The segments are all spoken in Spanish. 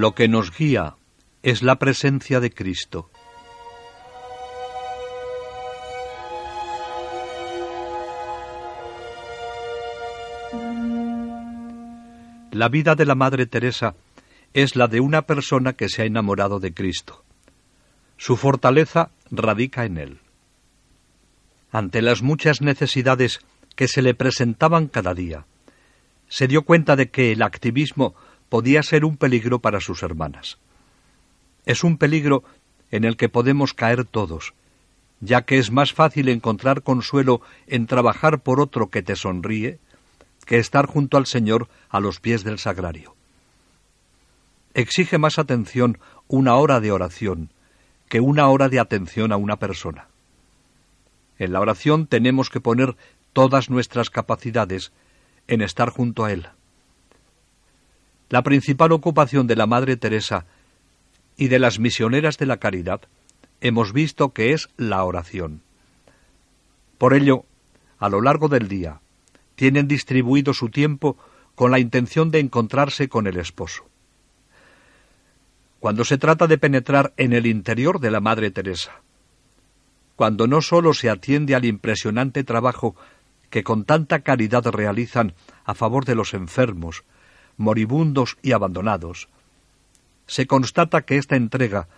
Lo que nos guía es la presencia de Cristo. La vida de la Madre Teresa es la de una persona que se ha enamorado de Cristo. Su fortaleza radica en él. Ante las muchas necesidades que se le presentaban cada día, se dio cuenta de que el activismo podía ser un peligro para sus hermanas. Es un peligro en el que podemos caer todos, ya que es más fácil encontrar consuelo en trabajar por otro que te sonríe que estar junto al Señor a los pies del sagrario. Exige más atención una hora de oración que una hora de atención a una persona. En la oración tenemos que poner todas nuestras capacidades en estar junto a Él. La principal ocupación de la Madre Teresa y de las misioneras de la caridad hemos visto que es la oración. Por ello, a lo largo del día, tienen distribuido su tiempo con la intención de encontrarse con el esposo. Cuando se trata de penetrar en el interior de la Madre Teresa, cuando no sólo se atiende al impresionante trabajo que con tanta caridad realizan a favor de los enfermos, moribundos y abandonados, se constata que esta entrega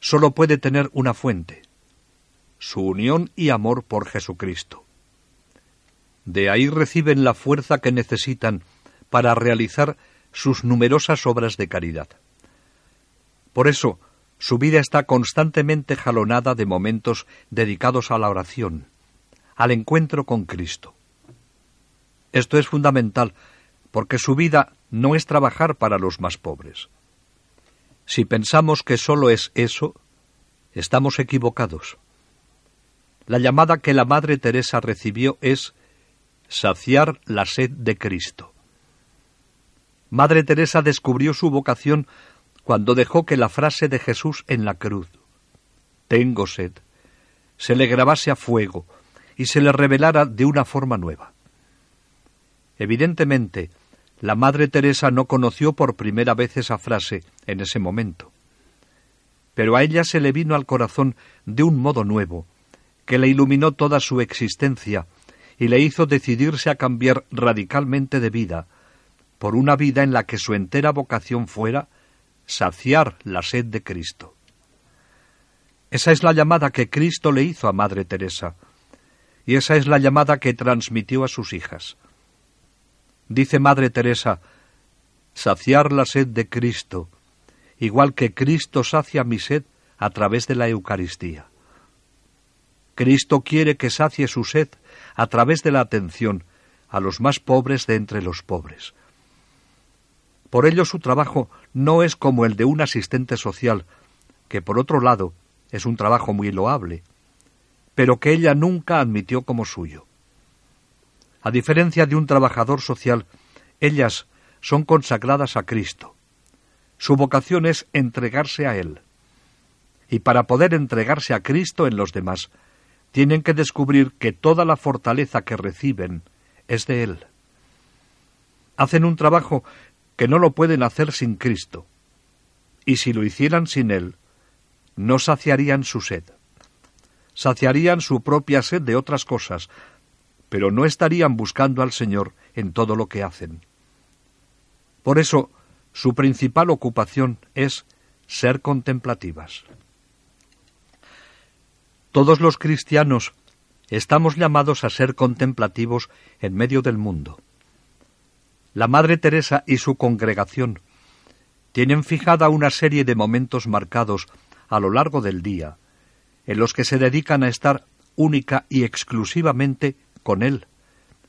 sólo puede tener una fuente, su unión y amor por Jesucristo. De ahí reciben la fuerza que necesitan para realizar sus numerosas obras de caridad. Por eso, su vida está constantemente jalonada de momentos dedicados a la oración, al encuentro con Cristo. Esto es fundamental porque su vida no es trabajar para los más pobres. Si pensamos que sólo es eso, estamos equivocados. La llamada que la Madre Teresa recibió es saciar la sed de Cristo. Madre Teresa descubrió su vocación cuando dejó que la frase de Jesús en la cruz, tengo sed, se le grabase a fuego y se le revelara de una forma nueva. Evidentemente, la Madre Teresa no conoció por primera vez esa frase en ese momento. Pero a ella se le vino al corazón de un modo nuevo, que le iluminó toda su existencia y le hizo decidirse a cambiar radicalmente de vida, por una vida en la que su entera vocación fuera saciar la sed de Cristo. Esa es la llamada que Cristo le hizo a Madre Teresa, y esa es la llamada que transmitió a sus hijas. Dice Madre Teresa, saciar la sed de Cristo, igual que Cristo sacia mi sed a través de la Eucaristía. Cristo quiere que sacie su sed a través de la atención a los más pobres de entre los pobres. Por ello su trabajo no es como el de un asistente social, que por otro lado es un trabajo muy loable, pero que ella nunca admitió como suyo. A diferencia de un trabajador social, ellas son consagradas a Cristo. Su vocación es entregarse a Él. Y para poder entregarse a Cristo en los demás, tienen que descubrir que toda la fortaleza que reciben es de Él. Hacen un trabajo que no lo pueden hacer sin Cristo, y si lo hicieran sin Él, no saciarían su sed. Saciarían su propia sed de otras cosas, pero no estarían buscando al Señor en todo lo que hacen. Por eso, su principal ocupación es ser contemplativas. Todos los cristianos estamos llamados a ser contemplativos en medio del mundo. La Madre Teresa y su congregación tienen fijada una serie de momentos marcados a lo largo del día, en los que se dedican a estar única y exclusivamente con Él,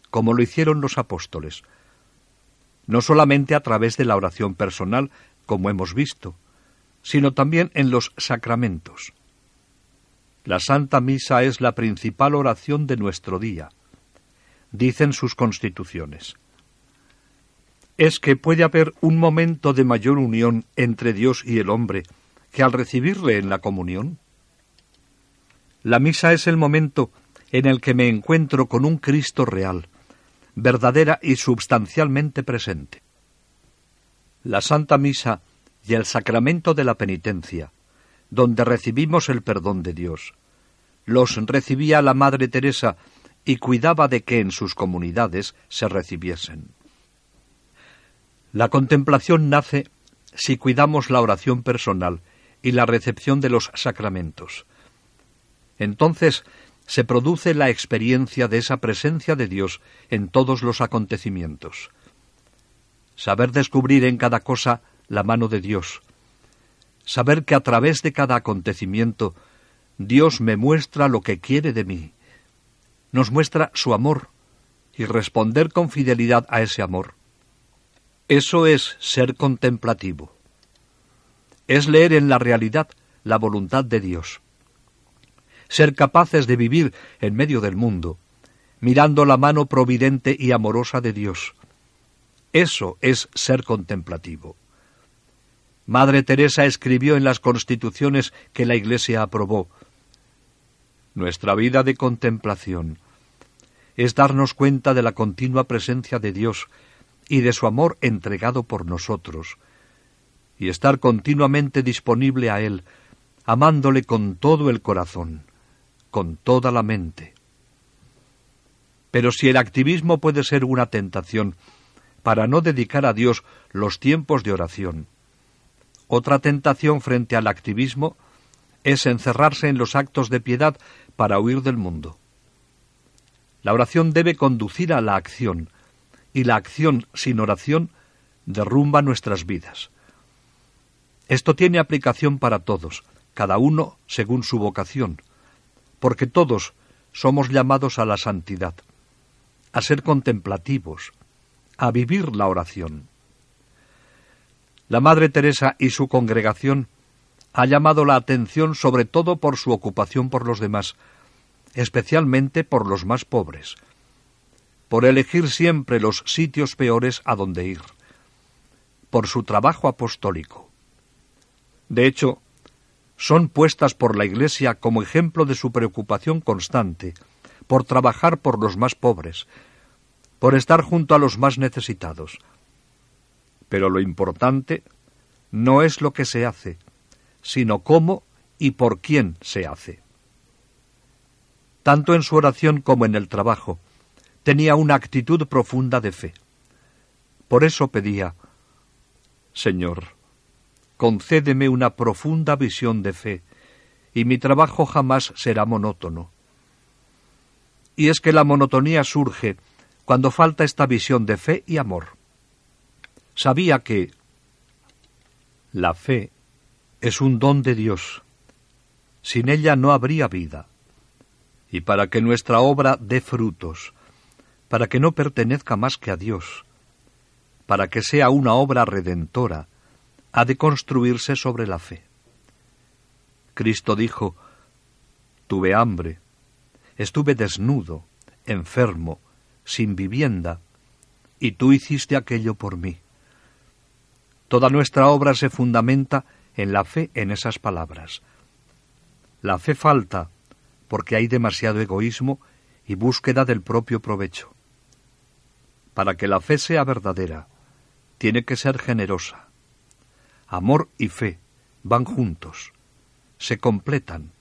como lo hicieron los apóstoles, no solamente a través de la oración personal, como hemos visto, sino también en los sacramentos. La Santa Misa es la principal oración de nuestro día, dicen sus constituciones. Es que puede haber un momento de mayor unión entre Dios y el hombre que al recibirle en la comunión. La misa es el momento en el que me encuentro con un Cristo real, verdadera y substancialmente presente. La Santa Misa y el sacramento de la penitencia, donde recibimos el perdón de Dios. Los recibía la Madre Teresa y cuidaba de que en sus comunidades se recibiesen. La contemplación nace si cuidamos la oración personal y la recepción de los sacramentos. Entonces se produce la experiencia de esa presencia de Dios en todos los acontecimientos. Saber descubrir en cada cosa la mano de Dios. Saber que a través de cada acontecimiento Dios me muestra lo que quiere de mí. Nos muestra su amor y responder con fidelidad a ese amor. Eso es ser contemplativo. Es leer en la realidad la voluntad de Dios ser capaces de vivir en medio del mundo, mirando la mano providente y amorosa de Dios. Eso es ser contemplativo. Madre Teresa escribió en las constituciones que la Iglesia aprobó. Nuestra vida de contemplación es darnos cuenta de la continua presencia de Dios y de su amor entregado por nosotros, y estar continuamente disponible a Él, amándole con todo el corazón con toda la mente. Pero si el activismo puede ser una tentación para no dedicar a Dios los tiempos de oración, otra tentación frente al activismo es encerrarse en los actos de piedad para huir del mundo. La oración debe conducir a la acción, y la acción sin oración derrumba nuestras vidas. Esto tiene aplicación para todos, cada uno según su vocación, porque todos somos llamados a la santidad, a ser contemplativos, a vivir la oración. La Madre Teresa y su congregación ha llamado la atención sobre todo por su ocupación por los demás, especialmente por los más pobres, por elegir siempre los sitios peores a donde ir, por su trabajo apostólico. De hecho, son puestas por la Iglesia como ejemplo de su preocupación constante por trabajar por los más pobres, por estar junto a los más necesitados. Pero lo importante no es lo que se hace, sino cómo y por quién se hace. Tanto en su oración como en el trabajo, tenía una actitud profunda de fe. Por eso pedía, Señor, concédeme una profunda visión de fe, y mi trabajo jamás será monótono. Y es que la monotonía surge cuando falta esta visión de fe y amor. Sabía que la fe es un don de Dios. Sin ella no habría vida. Y para que nuestra obra dé frutos, para que no pertenezca más que a Dios, para que sea una obra redentora, ha de construirse sobre la fe. Cristo dijo, Tuve hambre, estuve desnudo, enfermo, sin vivienda, y tú hiciste aquello por mí. Toda nuestra obra se fundamenta en la fe en esas palabras. La fe falta porque hay demasiado egoísmo y búsqueda del propio provecho. Para que la fe sea verdadera, tiene que ser generosa, Amor y fe van juntos, se completan.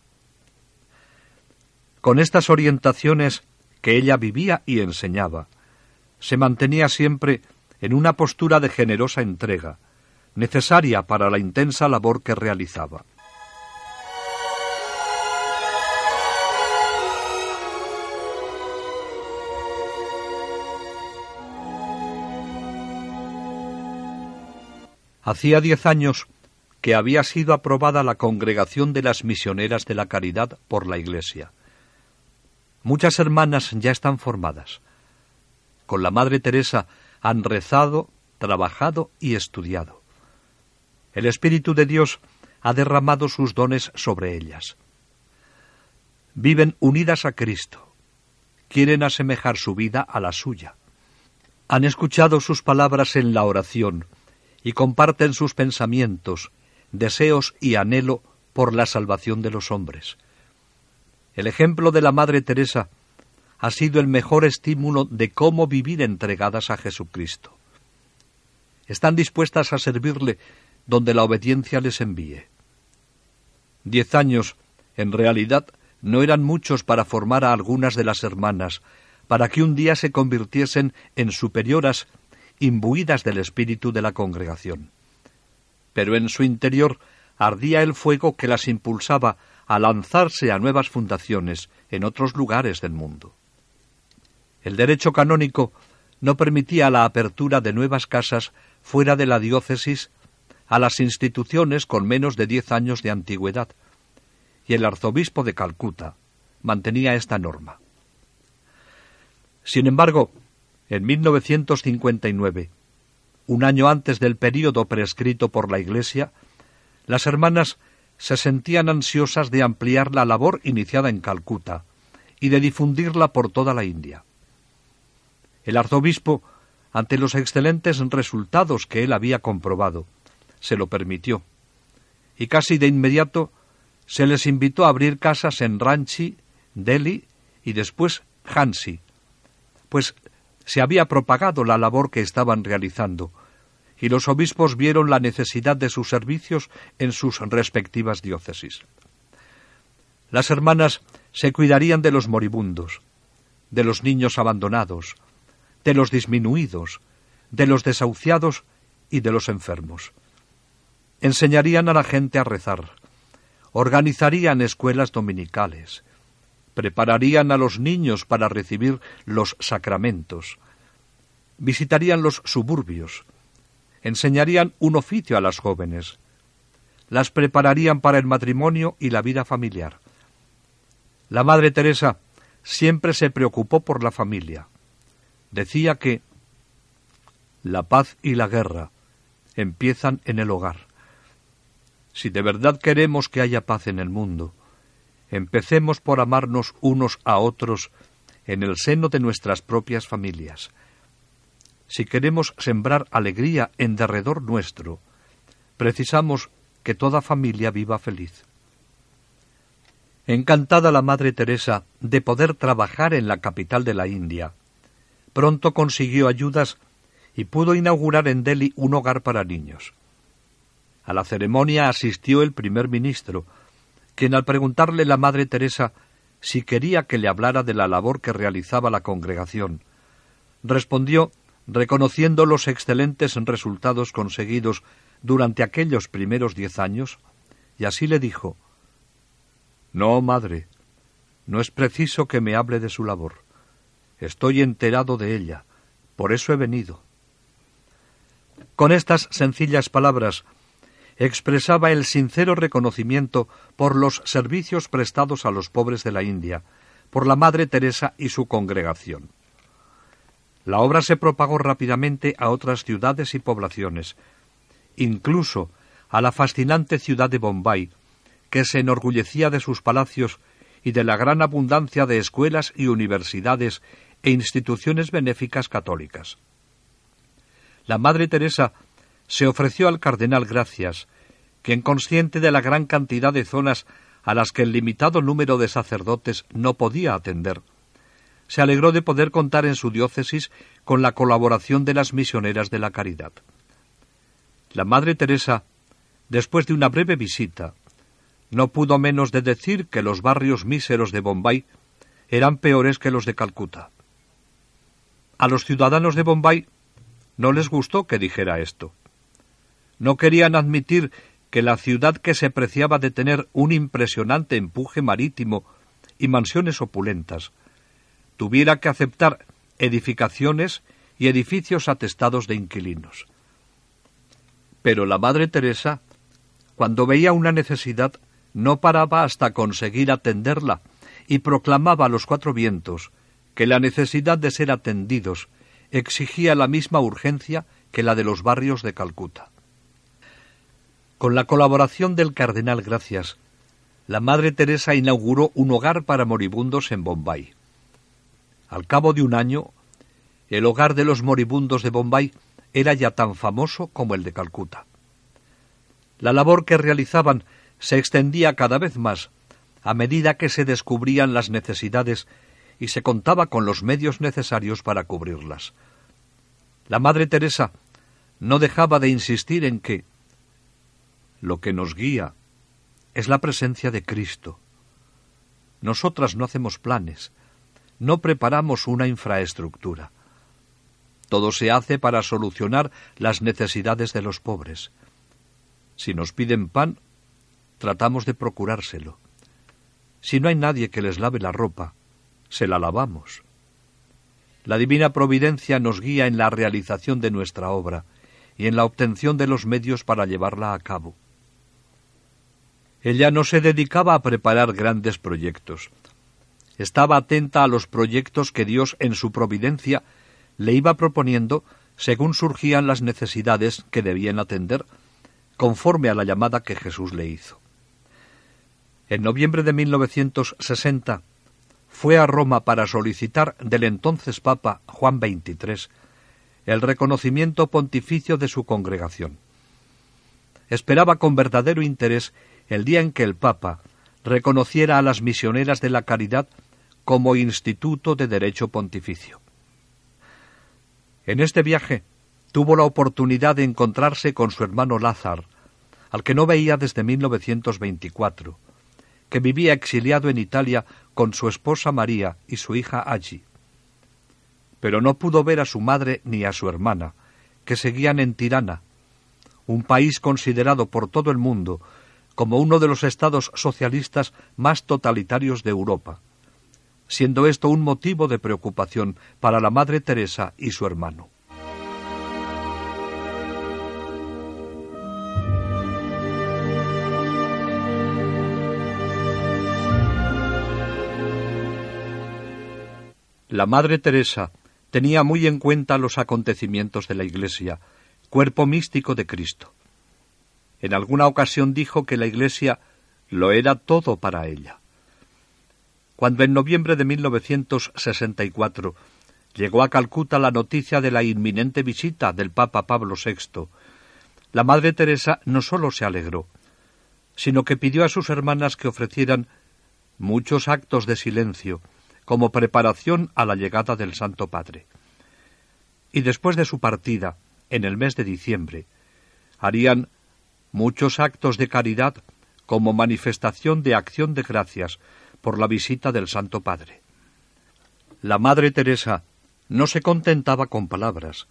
Con estas orientaciones que ella vivía y enseñaba. Se mantenía siempre en una postura de generosa entrega, necesaria para la intensa labor que realizaba. Hacía diez años que había sido aprobada la Congregación de las Misioneras de la Caridad por la Iglesia. Muchas hermanas ya están formadas. Con la Madre Teresa han rezado, trabajado y estudiado. El Espíritu de Dios ha derramado sus dones sobre ellas. Viven unidas a Cristo. Quieren asemejar su vida a la suya. Han escuchado sus palabras en la oración y comparten sus pensamientos, deseos y anhelo por la salvación de los hombres. El ejemplo de la Madre Teresa ha sido el mejor estímulo de cómo vivir entregadas a Jesucristo. Están dispuestas a servirle donde la obediencia les envíe. Diez años, en realidad, no eran muchos para formar a algunas de las hermanas, para que un día se convirtiesen en superioras imbuidas del espíritu de la congregación. Pero en su interior ardía el fuego que las impulsaba a lanzarse a nuevas fundaciones en otros lugares del mundo. El derecho canónico no permitía la apertura de nuevas casas fuera de la diócesis a las instituciones con menos de diez años de antigüedad, y el arzobispo de Calcuta mantenía esta norma. Sin embargo, en 1959, un año antes del período prescrito por la Iglesia, las hermanas se sentían ansiosas de ampliar la labor iniciada en Calcuta y de difundirla por toda la India. El arzobispo, ante los excelentes resultados que él había comprobado, se lo permitió, y casi de inmediato se les invitó a abrir casas en Ranchi, Delhi y después Hansi, pues se había propagado la labor que estaban realizando, y los obispos vieron la necesidad de sus servicios en sus respectivas diócesis. Las hermanas se cuidarían de los moribundos, de los niños abandonados, de los disminuidos, de los desahuciados y de los enfermos. Enseñarían a la gente a rezar, organizarían escuelas dominicales, prepararían a los niños para recibir los sacramentos, visitarían los suburbios, enseñarían un oficio a las jóvenes, las prepararían para el matrimonio y la vida familiar. La Madre Teresa siempre se preocupó por la familia. Decía que la paz y la guerra empiezan en el hogar. Si de verdad queremos que haya paz en el mundo, empecemos por amarnos unos a otros en el seno de nuestras propias familias. Si queremos sembrar alegría en derredor nuestro, precisamos que toda familia viva feliz. Encantada la Madre Teresa de poder trabajar en la capital de la India, pronto consiguió ayudas y pudo inaugurar en Delhi un hogar para niños. A la ceremonia asistió el primer ministro, quien al preguntarle la Madre Teresa si quería que le hablara de la labor que realizaba la congregación, respondió reconociendo los excelentes resultados conseguidos durante aquellos primeros diez años, y así le dijo No, madre, no es preciso que me hable de su labor. Estoy enterado de ella, por eso he venido. Con estas sencillas palabras expresaba el sincero reconocimiento por los servicios prestados a los pobres de la India, por la Madre Teresa y su congregación. La obra se propagó rápidamente a otras ciudades y poblaciones, incluso a la fascinante ciudad de Bombay, que se enorgullecía de sus palacios y de la gran abundancia de escuelas y universidades e instituciones benéficas católicas. La Madre Teresa se ofreció al cardenal Gracias, quien consciente de la gran cantidad de zonas a las que el limitado número de sacerdotes no podía atender, se alegró de poder contar en su diócesis con la colaboración de las misioneras de la caridad. La Madre Teresa, después de una breve visita, no pudo menos de decir que los barrios míseros de Bombay eran peores que los de Calcuta. A los ciudadanos de Bombay no les gustó que dijera esto. No querían admitir que la ciudad que se preciaba de tener un impresionante empuje marítimo y mansiones opulentas, tuviera que aceptar edificaciones y edificios atestados de inquilinos. Pero la Madre Teresa, cuando veía una necesidad, no paraba hasta conseguir atenderla y proclamaba a los cuatro vientos que la necesidad de ser atendidos exigía la misma urgencia que la de los barrios de Calcuta. Con la colaboración del cardenal Gracias, la Madre Teresa inauguró un hogar para moribundos en Bombay. Al cabo de un año, el hogar de los moribundos de Bombay era ya tan famoso como el de Calcuta. La labor que realizaban se extendía cada vez más a medida que se descubrían las necesidades y se contaba con los medios necesarios para cubrirlas. La Madre Teresa no dejaba de insistir en que lo que nos guía es la presencia de Cristo. Nosotras no hacemos planes, no preparamos una infraestructura. Todo se hace para solucionar las necesidades de los pobres. Si nos piden pan, tratamos de procurárselo. Si no hay nadie que les lave la ropa, se la lavamos. La divina providencia nos guía en la realización de nuestra obra y en la obtención de los medios para llevarla a cabo. Ella no se dedicaba a preparar grandes proyectos. Estaba atenta a los proyectos que Dios en su providencia le iba proponiendo según surgían las necesidades que debían atender, conforme a la llamada que Jesús le hizo. En noviembre de 1960 fue a Roma para solicitar del entonces Papa Juan XXIII el reconocimiento pontificio de su congregación. Esperaba con verdadero interés el día en que el Papa reconociera a las misioneras de la caridad como instituto de derecho pontificio. En este viaje tuvo la oportunidad de encontrarse con su hermano Lázaro, al que no veía desde 1924, que vivía exiliado en Italia con su esposa María y su hija allí. Pero no pudo ver a su madre ni a su hermana, que seguían en Tirana, un país considerado por todo el mundo como uno de los estados socialistas más totalitarios de Europa siendo esto un motivo de preocupación para la Madre Teresa y su hermano. La Madre Teresa tenía muy en cuenta los acontecimientos de la Iglesia, cuerpo místico de Cristo. En alguna ocasión dijo que la Iglesia lo era todo para ella. Cuando en noviembre de 1964 llegó a Calcuta la noticia de la inminente visita del Papa Pablo VI, la Madre Teresa no sólo se alegró, sino que pidió a sus hermanas que ofrecieran muchos actos de silencio como preparación a la llegada del Santo Padre. Y después de su partida, en el mes de diciembre, harían muchos actos de caridad como manifestación de acción de gracias por la visita del Santo Padre. La Madre Teresa no se contentaba con palabras,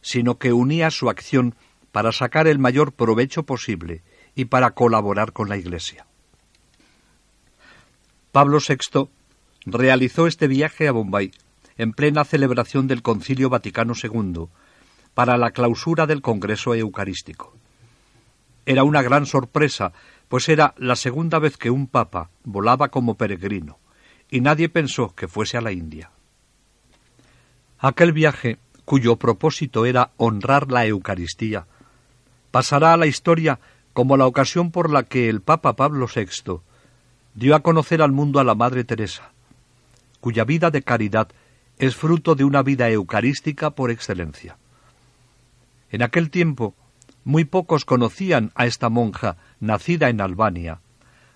sino que unía su acción para sacar el mayor provecho posible y para colaborar con la Iglesia. Pablo VI realizó este viaje a Bombay en plena celebración del Concilio Vaticano II para la clausura del Congreso Eucarístico. Era una gran sorpresa pues era la segunda vez que un papa volaba como peregrino, y nadie pensó que fuese a la India. Aquel viaje, cuyo propósito era honrar la Eucaristía, pasará a la historia como la ocasión por la que el Papa Pablo VI dio a conocer al mundo a la Madre Teresa, cuya vida de caridad es fruto de una vida eucarística por excelencia. En aquel tiempo, muy pocos conocían a esta monja nacida en Albania,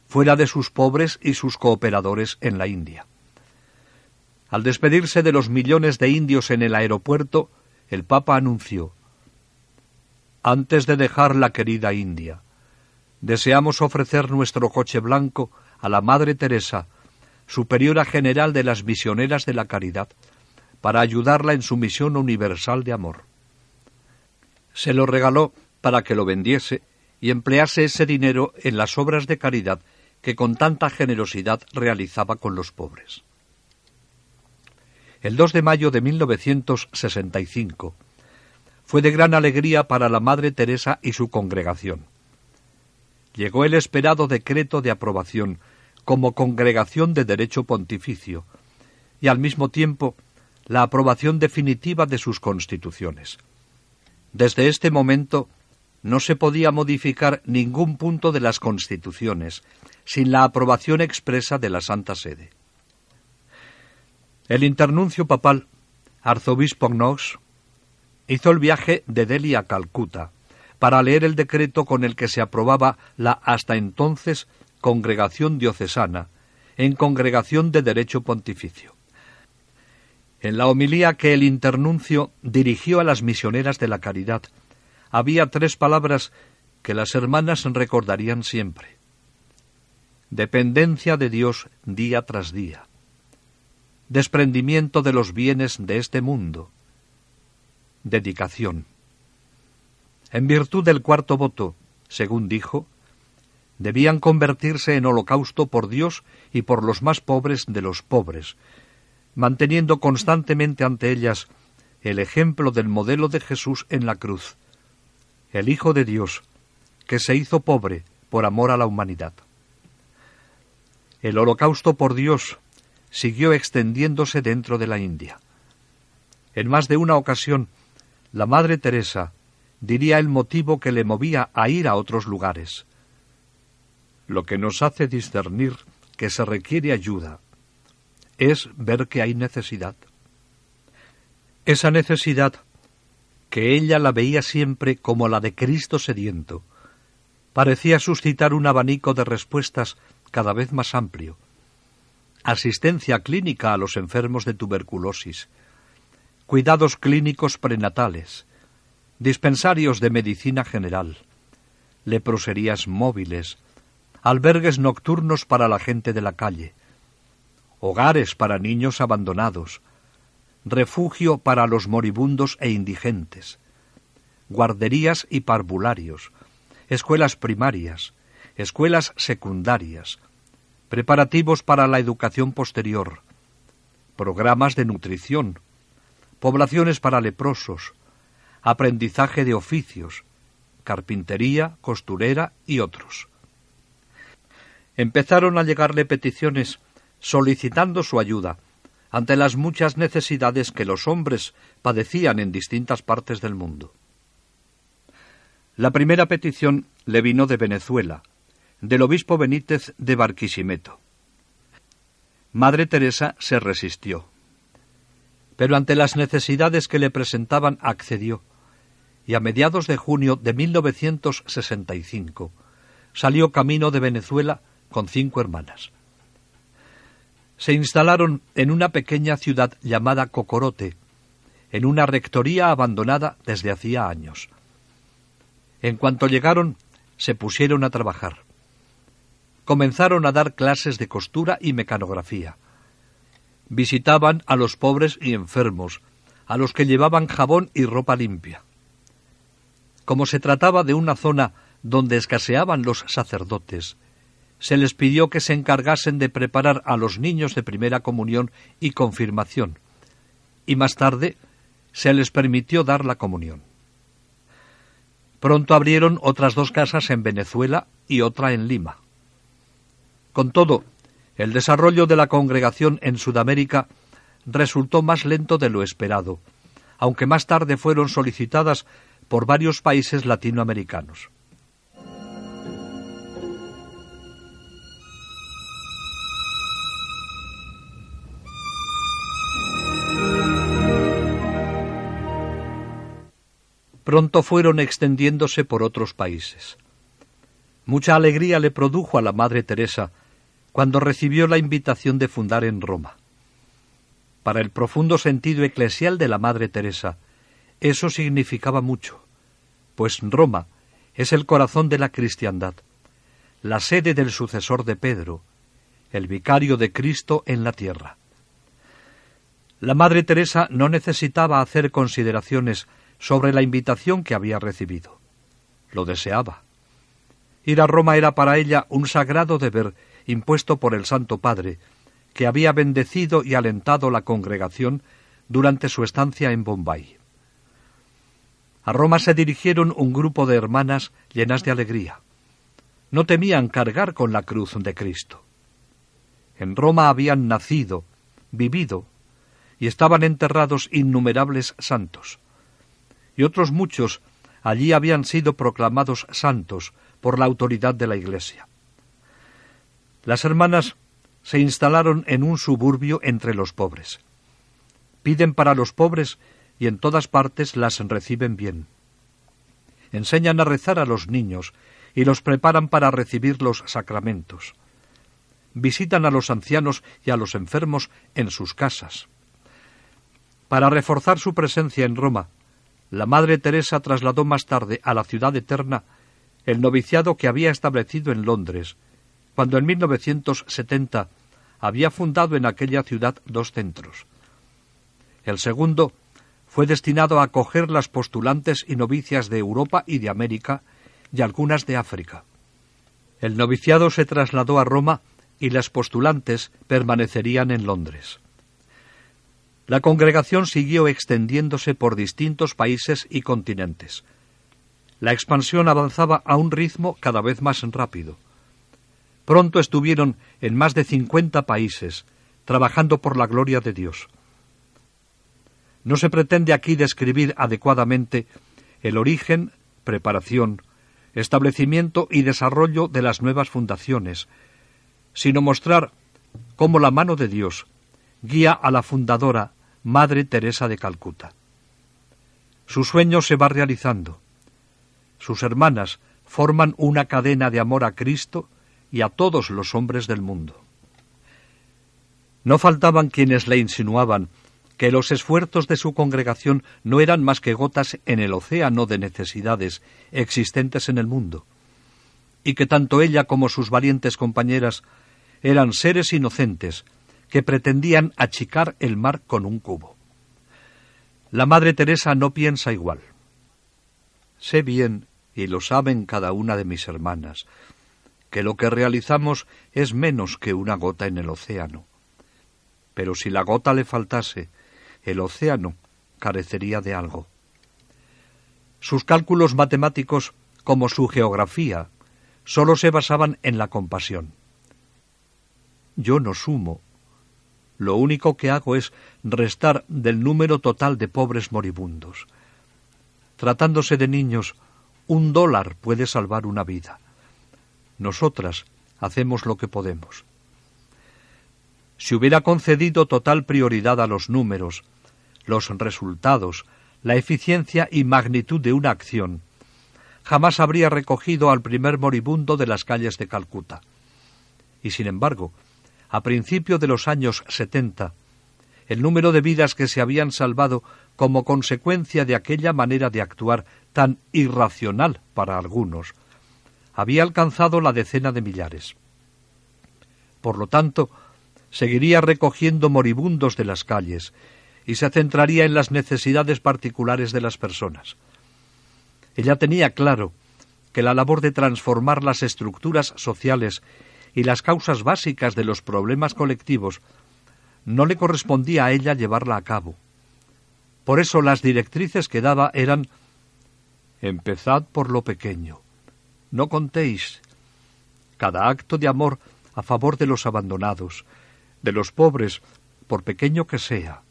fuera de sus pobres y sus cooperadores en la India. Al despedirse de los millones de indios en el aeropuerto, el Papa anunció Antes de dejar la querida India, deseamos ofrecer nuestro coche blanco a la Madre Teresa superiora general de las misioneras de la caridad, para ayudarla en su misión universal de amor. Se lo regaló para que lo vendiese y emplease ese dinero en las obras de caridad que con tanta generosidad realizaba con los pobres. El 2 de mayo de 1965 fue de gran alegría para la Madre Teresa y su congregación. Llegó el esperado decreto de aprobación como congregación de derecho pontificio y al mismo tiempo la aprobación definitiva de sus constituciones. Desde este momento no se podía modificar ningún punto de las constituciones sin la aprobación expresa de la Santa Sede. El internuncio papal, arzobispo Knox, hizo el viaje de Delhi a Calcuta para leer el decreto con el que se aprobaba la hasta entonces congregación diocesana en congregación de derecho pontificio. En la homilía que el internuncio dirigió a las misioneras de la caridad, había tres palabras que las hermanas recordarían siempre. Dependencia de Dios día tras día. Desprendimiento de los bienes de este mundo. Dedicación. En virtud del cuarto voto, según dijo, debían convertirse en holocausto por Dios y por los más pobres de los pobres, manteniendo constantemente ante ellas el ejemplo del modelo de Jesús en la cruz, el Hijo de Dios, que se hizo pobre por amor a la humanidad. El holocausto por Dios siguió extendiéndose dentro de la India. En más de una ocasión, la Madre Teresa diría el motivo que le movía a ir a otros lugares. Lo que nos hace discernir que se requiere ayuda es ver que hay necesidad. Esa necesidad, que ella la veía siempre como la de Cristo sediento, parecía suscitar un abanico de respuestas cada vez más amplio. Asistencia clínica a los enfermos de tuberculosis, cuidados clínicos prenatales, dispensarios de medicina general, leproserías móviles, albergues nocturnos para la gente de la calle, hogares para niños abandonados, refugio para los moribundos e indigentes, guarderías y parvularios, escuelas primarias, escuelas secundarias, preparativos para la educación posterior, programas de nutrición, poblaciones para leprosos, aprendizaje de oficios, carpintería, costurera y otros. Empezaron a llegarle peticiones solicitando su ayuda ante las muchas necesidades que los hombres padecían en distintas partes del mundo. La primera petición le vino de Venezuela, del obispo Benítez de Barquisimeto. Madre Teresa se resistió, pero ante las necesidades que le presentaban accedió, y a mediados de junio de 1965 salió camino de Venezuela con cinco hermanas se instalaron en una pequeña ciudad llamada Cocorote, en una rectoría abandonada desde hacía años. En cuanto llegaron, se pusieron a trabajar. Comenzaron a dar clases de costura y mecanografía. Visitaban a los pobres y enfermos, a los que llevaban jabón y ropa limpia. Como se trataba de una zona donde escaseaban los sacerdotes, se les pidió que se encargasen de preparar a los niños de primera comunión y confirmación, y más tarde se les permitió dar la comunión. Pronto abrieron otras dos casas en Venezuela y otra en Lima. Con todo, el desarrollo de la congregación en Sudamérica resultó más lento de lo esperado, aunque más tarde fueron solicitadas por varios países latinoamericanos. Pronto fueron extendiéndose por otros países. Mucha alegría le produjo a la Madre Teresa cuando recibió la invitación de fundar en Roma. Para el profundo sentido eclesial de la Madre Teresa, eso significaba mucho, pues Roma es el corazón de la cristiandad, la sede del sucesor de Pedro, el vicario de Cristo en la tierra. La Madre Teresa no necesitaba hacer consideraciones sobre la invitación que había recibido. Lo deseaba. Ir a Roma era para ella un sagrado deber impuesto por el Santo Padre, que había bendecido y alentado la congregación durante su estancia en Bombay. A Roma se dirigieron un grupo de hermanas llenas de alegría. No temían cargar con la cruz de Cristo. En Roma habían nacido, vivido, y estaban enterrados innumerables santos. Y otros muchos allí habían sido proclamados santos por la autoridad de la Iglesia. Las hermanas se instalaron en un suburbio entre los pobres. Piden para los pobres y en todas partes las reciben bien. Enseñan a rezar a los niños y los preparan para recibir los sacramentos. Visitan a los ancianos y a los enfermos en sus casas. Para reforzar su presencia en Roma, la Madre Teresa trasladó más tarde a la ciudad eterna el noviciado que había establecido en Londres, cuando en 1970 había fundado en aquella ciudad dos centros. El segundo fue destinado a acoger las postulantes y novicias de Europa y de América y algunas de África. El noviciado se trasladó a Roma y las postulantes permanecerían en Londres. La congregación siguió extendiéndose por distintos países y continentes. La expansión avanzaba a un ritmo cada vez más rápido. Pronto estuvieron en más de cincuenta países, trabajando por la gloria de Dios. No se pretende aquí describir adecuadamente el origen, preparación, establecimiento y desarrollo de las nuevas fundaciones, sino mostrar cómo la mano de Dios guía a la fundadora Madre Teresa de Calcuta. Su sueño se va realizando. Sus hermanas forman una cadena de amor a Cristo y a todos los hombres del mundo. No faltaban quienes le insinuaban que los esfuerzos de su congregación no eran más que gotas en el océano de necesidades existentes en el mundo, y que tanto ella como sus valientes compañeras eran seres inocentes que pretendían achicar el mar con un cubo. La Madre Teresa no piensa igual. Sé bien, y lo saben cada una de mis hermanas, que lo que realizamos es menos que una gota en el océano. Pero si la gota le faltase, el océano carecería de algo. Sus cálculos matemáticos, como su geografía, sólo se basaban en la compasión. Yo no sumo. Lo único que hago es restar del número total de pobres moribundos. Tratándose de niños, un dólar puede salvar una vida. Nosotras hacemos lo que podemos. Si hubiera concedido total prioridad a los números, los resultados, la eficiencia y magnitud de una acción, jamás habría recogido al primer moribundo de las calles de Calcuta. Y sin embargo, a principio de los años setenta, el número de vidas que se habían salvado como consecuencia de aquella manera de actuar tan irracional para algunos, había alcanzado la decena de millares. Por lo tanto, seguiría recogiendo moribundos de las calles y se centraría en las necesidades particulares de las personas. Ella tenía claro que la labor de transformar las estructuras sociales y las causas básicas de los problemas colectivos no le correspondía a ella llevarla a cabo. Por eso las directrices que daba eran Empezad por lo pequeño, no contéis. Cada acto de amor a favor de los abandonados, de los pobres, por pequeño que sea,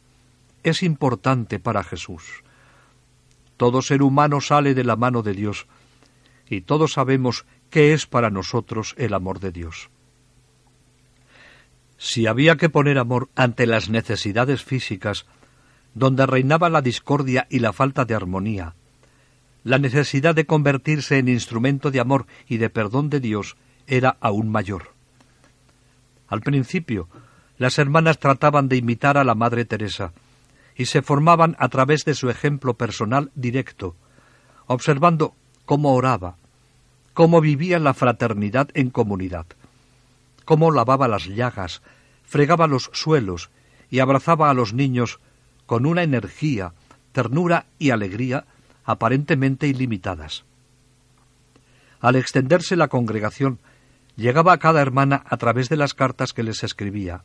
es importante para Jesús. Todo ser humano sale de la mano de Dios, y todos sabemos qué es para nosotros el amor de Dios. Si había que poner amor ante las necesidades físicas, donde reinaba la discordia y la falta de armonía, la necesidad de convertirse en instrumento de amor y de perdón de Dios era aún mayor. Al principio, las hermanas trataban de imitar a la Madre Teresa y se formaban a través de su ejemplo personal directo, observando cómo oraba, cómo vivía la fraternidad en comunidad, cómo lavaba las llagas, fregaba los suelos y abrazaba a los niños con una energía, ternura y alegría aparentemente ilimitadas. Al extenderse la congregación, llegaba a cada hermana a través de las cartas que les escribía.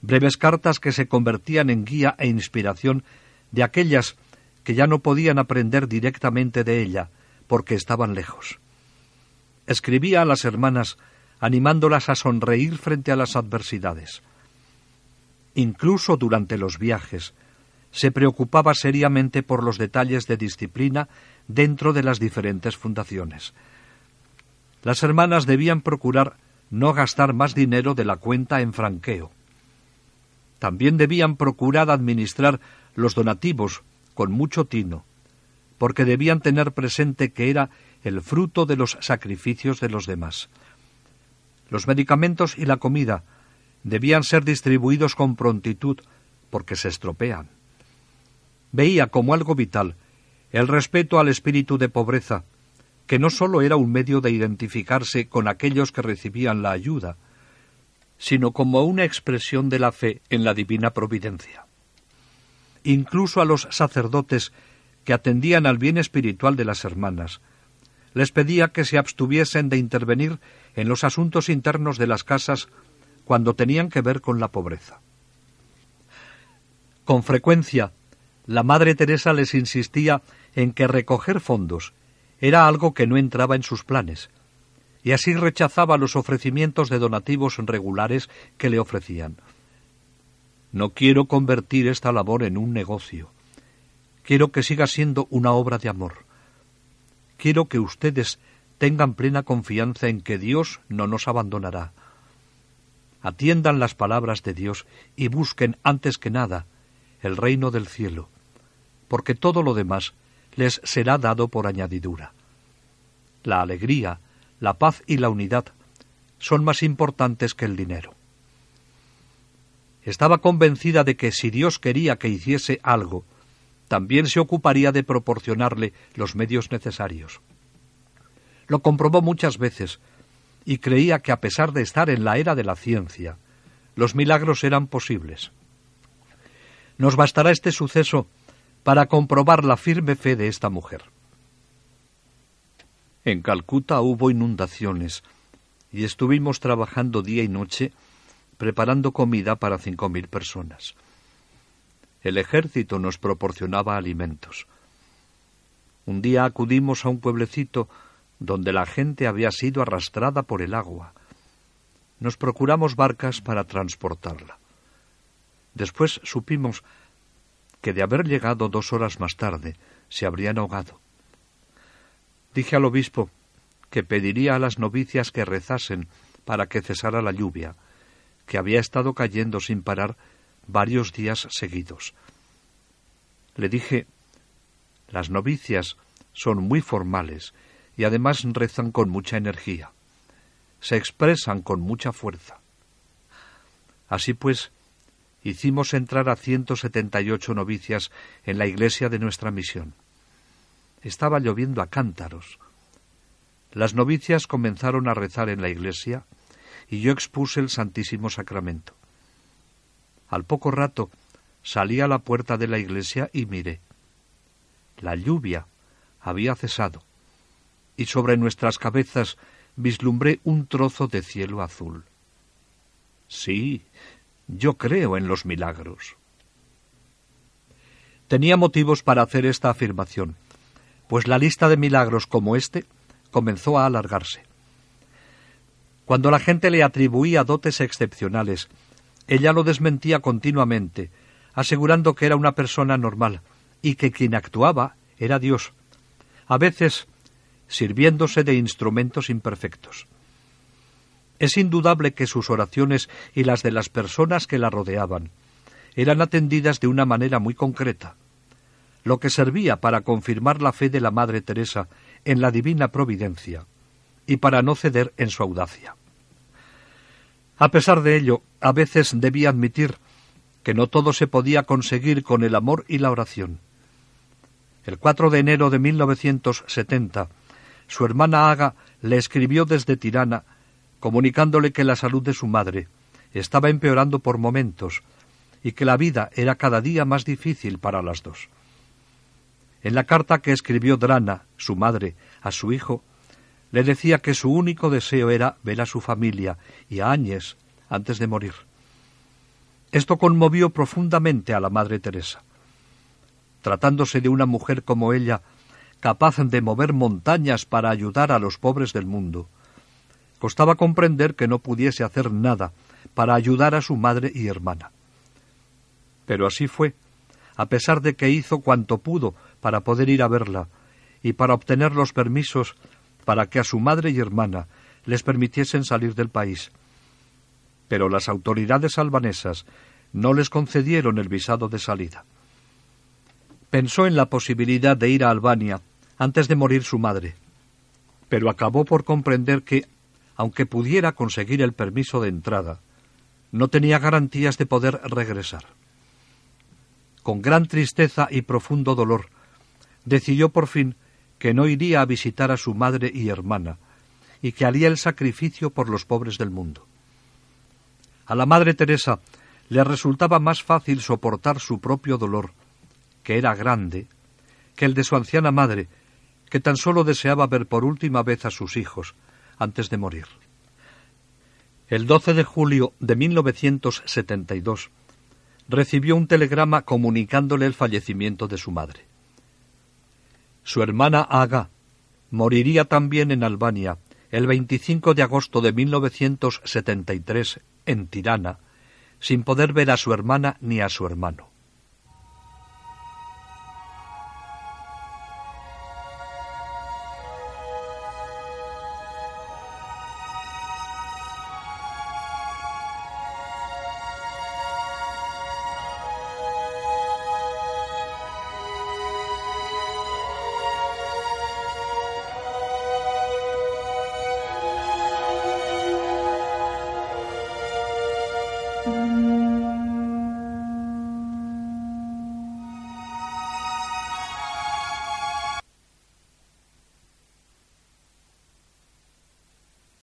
Breves cartas que se convertían en guía e inspiración de aquellas que ya no podían aprender directamente de ella, porque estaban lejos. Escribía a las hermanas animándolas a sonreír frente a las adversidades. Incluso durante los viajes, se preocupaba seriamente por los detalles de disciplina dentro de las diferentes fundaciones. Las hermanas debían procurar no gastar más dinero de la cuenta en franqueo. También debían procurar administrar los donativos con mucho tino, porque debían tener presente que era el fruto de los sacrificios de los demás. Los medicamentos y la comida debían ser distribuidos con prontitud, porque se estropean. Veía como algo vital el respeto al espíritu de pobreza, que no sólo era un medio de identificarse con aquellos que recibían la ayuda, sino como una expresión de la fe en la divina providencia. Incluso a los sacerdotes que atendían al bien espiritual de las hermanas, les pedía que se abstuviesen de intervenir en los asuntos internos de las casas cuando tenían que ver con la pobreza. Con frecuencia, la Madre Teresa les insistía en que recoger fondos era algo que no entraba en sus planes, y así rechazaba los ofrecimientos de donativos regulares que le ofrecían. No quiero convertir esta labor en un negocio. Quiero que siga siendo una obra de amor. Quiero que ustedes tengan plena confianza en que Dios no nos abandonará. Atiendan las palabras de Dios y busquen antes que nada el reino del cielo, porque todo lo demás les será dado por añadidura. La alegría, la paz y la unidad son más importantes que el dinero. Estaba convencida de que si Dios quería que hiciese algo, también se ocuparía de proporcionarle los medios necesarios. Lo comprobó muchas veces y creía que a pesar de estar en la era de la ciencia, los milagros eran posibles. Nos bastará este suceso para comprobar la firme fe de esta mujer. En Calcuta hubo inundaciones y estuvimos trabajando día y noche preparando comida para cinco mil personas. El ejército nos proporcionaba alimentos. Un día acudimos a un pueblecito donde la gente había sido arrastrada por el agua. Nos procuramos barcas para transportarla. Después supimos que de haber llegado dos horas más tarde se habrían ahogado. Dije al obispo que pediría a las novicias que rezasen para que cesara la lluvia, que había estado cayendo sin parar varios días seguidos. Le dije las novicias son muy formales y además rezan con mucha energía. Se expresan con mucha fuerza. Así pues, hicimos entrar a ciento setenta y ocho novicias en la iglesia de nuestra misión. Estaba lloviendo a cántaros. Las novicias comenzaron a rezar en la iglesia y yo expuse el Santísimo Sacramento. Al poco rato salí a la puerta de la iglesia y miré. La lluvia había cesado y sobre nuestras cabezas vislumbré un trozo de cielo azul. Sí, yo creo en los milagros. Tenía motivos para hacer esta afirmación, pues la lista de milagros como este comenzó a alargarse. Cuando la gente le atribuía dotes excepcionales, ella lo desmentía continuamente, asegurando que era una persona normal y que quien actuaba era Dios, a veces sirviéndose de instrumentos imperfectos. Es indudable que sus oraciones y las de las personas que la rodeaban eran atendidas de una manera muy concreta, lo que servía para confirmar la fe de la Madre Teresa en la divina providencia y para no ceder en su audacia. A pesar de ello, a veces debía admitir que no todo se podía conseguir con el amor y la oración. El 4 de enero de 1970, su hermana Aga le escribió desde Tirana comunicándole que la salud de su madre estaba empeorando por momentos y que la vida era cada día más difícil para las dos. En la carta que escribió Drana, su madre, a su hijo, le decía que su único deseo era ver a su familia y a Áñez antes de morir. Esto conmovió profundamente a la Madre Teresa. Tratándose de una mujer como ella, capaz de mover montañas para ayudar a los pobres del mundo, costaba comprender que no pudiese hacer nada para ayudar a su madre y hermana. Pero así fue, a pesar de que hizo cuanto pudo para poder ir a verla y para obtener los permisos para que a su madre y hermana les permitiesen salir del país pero las autoridades albanesas no les concedieron el visado de salida. Pensó en la posibilidad de ir a Albania antes de morir su madre, pero acabó por comprender que, aunque pudiera conseguir el permiso de entrada, no tenía garantías de poder regresar. Con gran tristeza y profundo dolor, decidió por fin que no iría a visitar a su madre y hermana, y que haría el sacrificio por los pobres del mundo. A la Madre Teresa le resultaba más fácil soportar su propio dolor, que era grande, que el de su anciana madre, que tan solo deseaba ver por última vez a sus hijos antes de morir. El 12 de julio de 1972 recibió un telegrama comunicándole el fallecimiento de su madre. Su hermana Aga moriría también en Albania el 25 de agosto de 1973 en Tirana, sin poder ver a su hermana ni a su hermano.